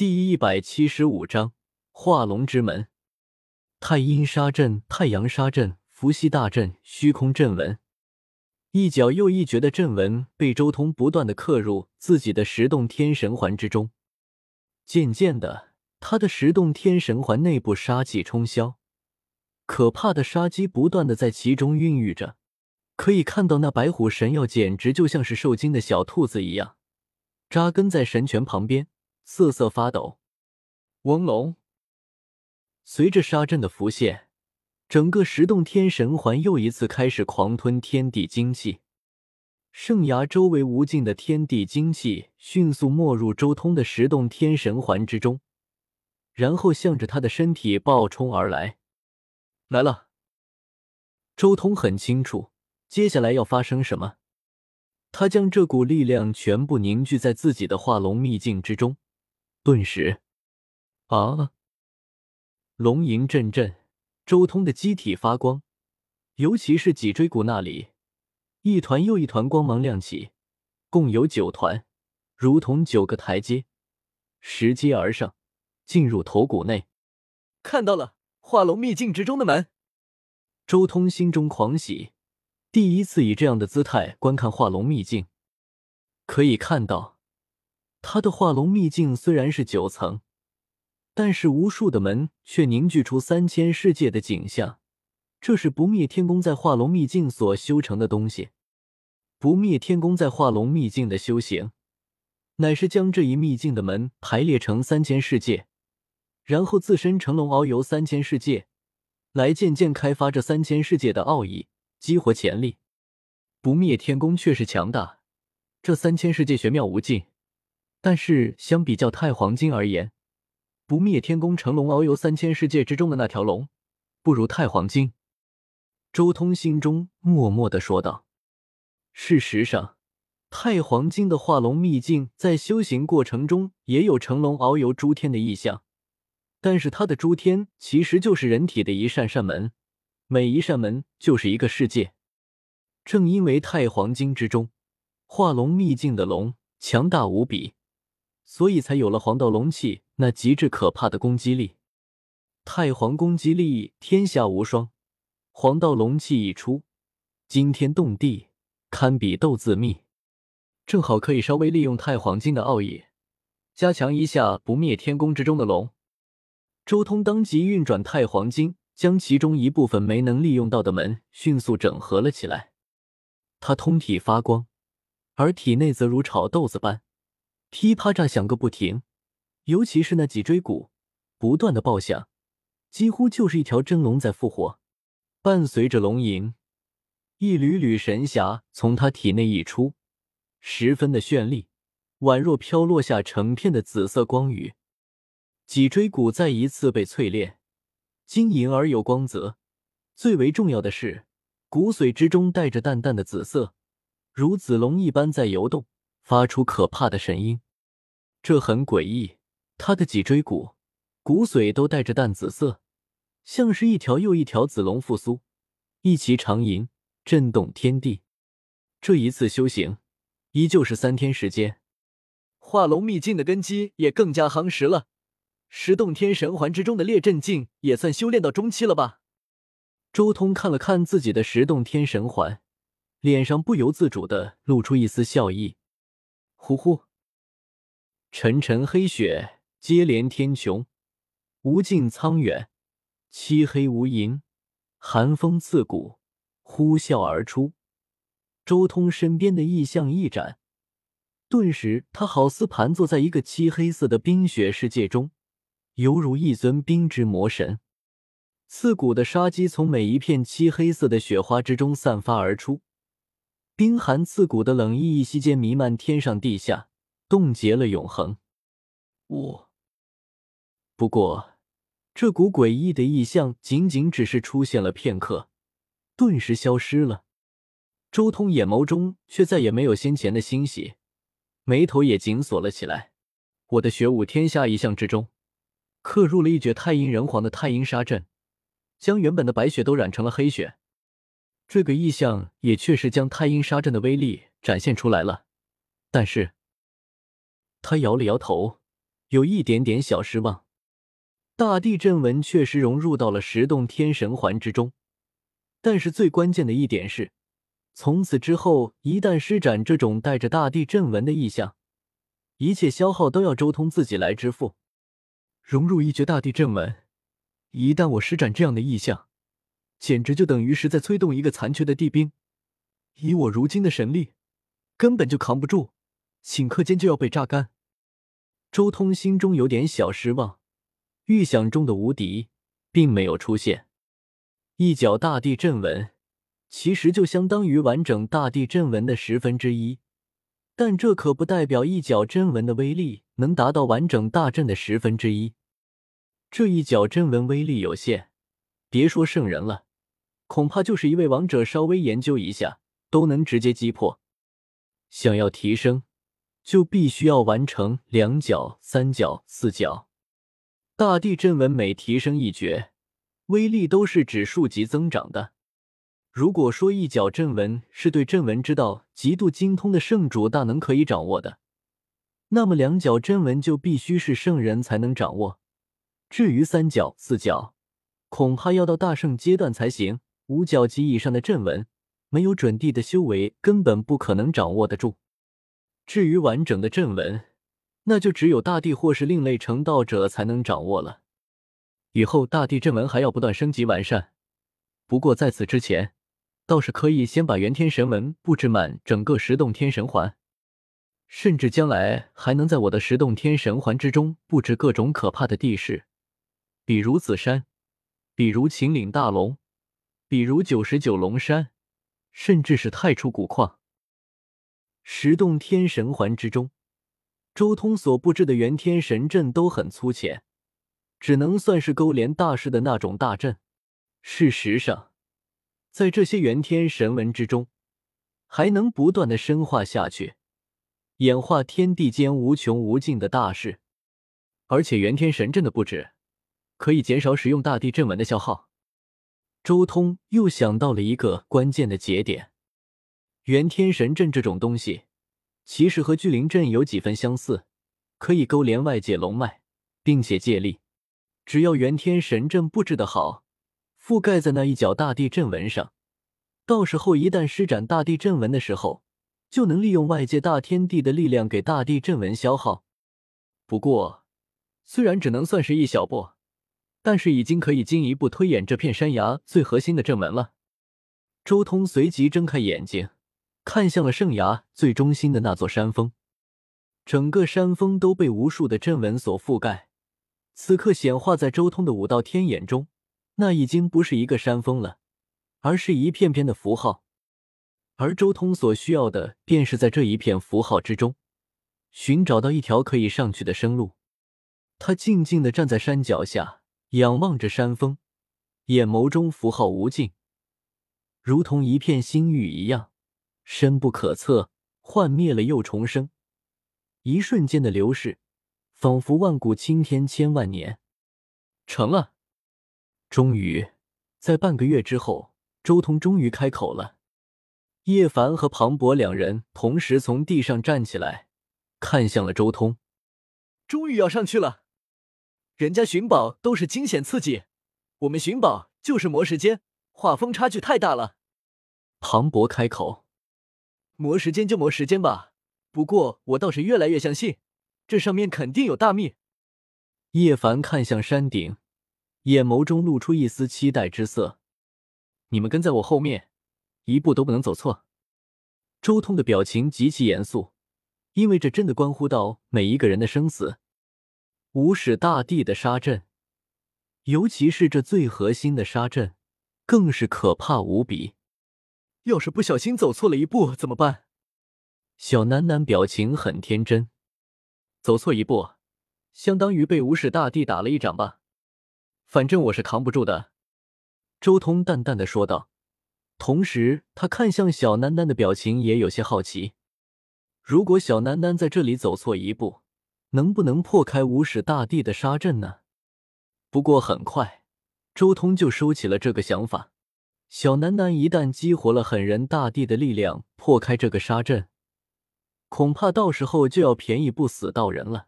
第一百七十五章化龙之门。太阴杀阵、太阳杀阵、伏羲大阵、虚空阵纹，一角又一绝的阵纹被周通不断的刻入自己的十洞天神环之中。渐渐的，他的十洞天神环内部杀气冲霄，可怕的杀机不断的在其中孕育着。可以看到，那白虎神药简直就像是受惊的小兔子一样，扎根在神泉旁边。瑟瑟发抖，嗡隆！随着杀阵的浮现，整个十洞天神环又一次开始狂吞天地精气。圣崖周围无尽的天地精气迅速没入周通的十洞天神环之中，然后向着他的身体暴冲而来。来了！周通很清楚接下来要发生什么，他将这股力量全部凝聚在自己的化龙秘境之中。顿时，啊！龙吟阵阵，周通的机体发光，尤其是脊椎骨那里，一团又一团光芒亮起，共有九团，如同九个台阶，拾阶而上，进入头骨内。看到了化龙秘境之中的门，周通心中狂喜，第一次以这样的姿态观看化龙秘境，可以看到。他的化龙秘境虽然是九层，但是无数的门却凝聚出三千世界的景象。这是不灭天宫在化龙秘境所修成的东西。不灭天宫在化龙秘境的修行，乃是将这一秘境的门排列成三千世界，然后自身乘龙遨游三千世界，来渐渐开发这三千世界的奥义，激活潜力。不灭天宫确实强大，这三千世界玄妙无尽。但是相比较太黄金而言，不灭天宫乘龙遨游三千世界之中的那条龙，不如太黄金。周通心中默默的说道。事实上，太黄金的化龙秘境在修行过程中也有乘龙遨游诸天的意象，但是它的诸天其实就是人体的一扇扇门，每一扇门就是一个世界。正因为太黄金之中化龙秘境的龙强大无比。所以才有了黄道龙气那极致可怕的攻击力，太皇攻击力天下无双。黄道龙气一出，惊天动地，堪比斗字秘。正好可以稍微利用太黄金的奥义，加强一下不灭天宫之中的龙。周通当即运转太黄金，将其中一部分没能利用到的门迅速整合了起来。他通体发光，而体内则如炒豆子般。噼啪炸响个不停，尤其是那脊椎骨不断的爆响，几乎就是一条真龙在复活。伴随着龙吟，一缕缕神霞从他体内溢出，十分的绚丽，宛若飘落下成片的紫色光雨。脊椎骨再一次被淬炼，晶莹而有光泽。最为重要的是，骨髓之中带着淡淡的紫色，如紫龙一般在游动。发出可怕的神音，这很诡异。他的脊椎骨、骨髓都带着淡紫色，像是一条又一条紫龙复苏，一齐长吟，震动天地。这一次修行，依旧是三天时间。化龙秘境的根基也更加夯实了，十洞天神环之中的列阵境也算修炼到中期了吧？周通看了看自己的十洞天神环，脸上不由自主的露出一丝笑意。呼呼！沉沉黑雪接连天穹，无尽苍远，漆黑无垠，寒风刺骨，呼啸而出。周通身边的异象一展，顿时他好似盘坐在一个漆黑色的冰雪世界中，犹如一尊冰之魔神。刺骨的杀机从每一片漆黑色的雪花之中散发而出。冰寒刺骨的冷意一息间弥漫天上地下，冻结了永恒。我不过，这股诡异的异象仅仅只是出现了片刻，顿时消失了。周通眼眸中却再也没有先前的欣喜，眉头也紧锁了起来。我的玄武天下一象之中，刻入了一绝太阴人皇的太阴杀阵，将原本的白雪都染成了黑雪。这个意象也确实将太阴杀阵的威力展现出来了，但是，他摇了摇头，有一点点小失望。大地震纹确实融入到了十洞天神环之中，但是最关键的一点是，从此之后，一旦施展这种带着大地震纹的意象，一切消耗都要周通自己来支付。融入一绝大地震纹，一旦我施展这样的意象，简直就等于是在催动一个残缺的地兵。以我如今的神力，根本就扛不住，顷刻间就要被榨干。周通心中有点小失望。预想中的无敌并没有出现，一脚大地震纹其实就相当于完整大地震纹的十分之一，但这可不代表一脚真纹的威力能达到完整大阵的十分之一。这一脚真纹威力有限，别说圣人了，恐怕就是一位王者稍微研究一下都能直接击破。想要提升，就必须要完成两角、三角、四角。大地震纹每提升一绝，威力都是指数级增长的。如果说一角阵纹是对阵纹之道极度精通的圣主大能可以掌握的，那么两角真纹就必须是圣人才能掌握。至于三角、四角，恐怕要到大圣阶段才行。五角级以上的阵纹，没有准地的修为根本不可能掌握得住。至于完整的阵纹，那就只有大地或是另类成道者才能掌握了。以后大地阵纹还要不断升级完善，不过在此之前，倒是可以先把元天神纹布置满整个十洞天神环，甚至将来还能在我的十洞天神环之中布置各种可怕的地势，比如紫山，比如秦岭大龙，比如九十九龙山，甚至是太初古矿。十洞天神环之中。周通所布置的元天神阵都很粗浅，只能算是勾连大势的那种大阵。事实上，在这些元天神纹之中，还能不断的深化下去，演化天地间无穷无尽的大事。而且元天神阵的布置可以减少使用大地阵纹的消耗。周通又想到了一个关键的节点：元天神阵这种东西。其实和聚灵阵有几分相似，可以勾连外界龙脉，并且借力。只要元天神阵布置的好，覆盖在那一角大地阵纹上，到时候一旦施展大地阵纹的时候，就能利用外界大天地的力量给大地阵纹消耗。不过，虽然只能算是一小步，但是已经可以进一步推演这片山崖最核心的阵纹了。周通随即睁开眼睛。看向了圣崖最中心的那座山峰，整个山峰都被无数的阵纹所覆盖。此刻显化在周通的五道天眼中，那已经不是一个山峰了，而是一片片的符号。而周通所需要的，便是在这一片符号之中，寻找到一条可以上去的生路。他静静的站在山脚下，仰望着山峰，眼眸中符号无尽，如同一片星域一样。深不可测，幻灭了又重生，一瞬间的流逝，仿佛万古青天千万年。成了，终于，在半个月之后，周通终于开口了。叶凡和庞博两人同时从地上站起来，看向了周通。终于要上去了，人家寻宝都是惊险刺激，我们寻宝就是磨时间，画风差距太大了。庞博开口。磨时间就磨时间吧，不过我倒是越来越相信，这上面肯定有大秘。叶凡看向山顶，眼眸中露出一丝期待之色。你们跟在我后面，一步都不能走错。周通的表情极其严肃，因为这真的关乎到每一个人的生死。无始大帝的杀阵，尤其是这最核心的杀阵，更是可怕无比。要是不小心走错了一步怎么办？小楠楠表情很天真，走错一步，相当于被无始大帝打了一掌吧。反正我是扛不住的。周通淡淡的说道，同时他看向小楠楠的表情也有些好奇。如果小楠楠在这里走错一步，能不能破开无始大帝的杀阵呢？不过很快，周通就收起了这个想法。小楠楠一旦激活了狠人大帝的力量，破开这个杀阵，恐怕到时候就要便宜不死道人了。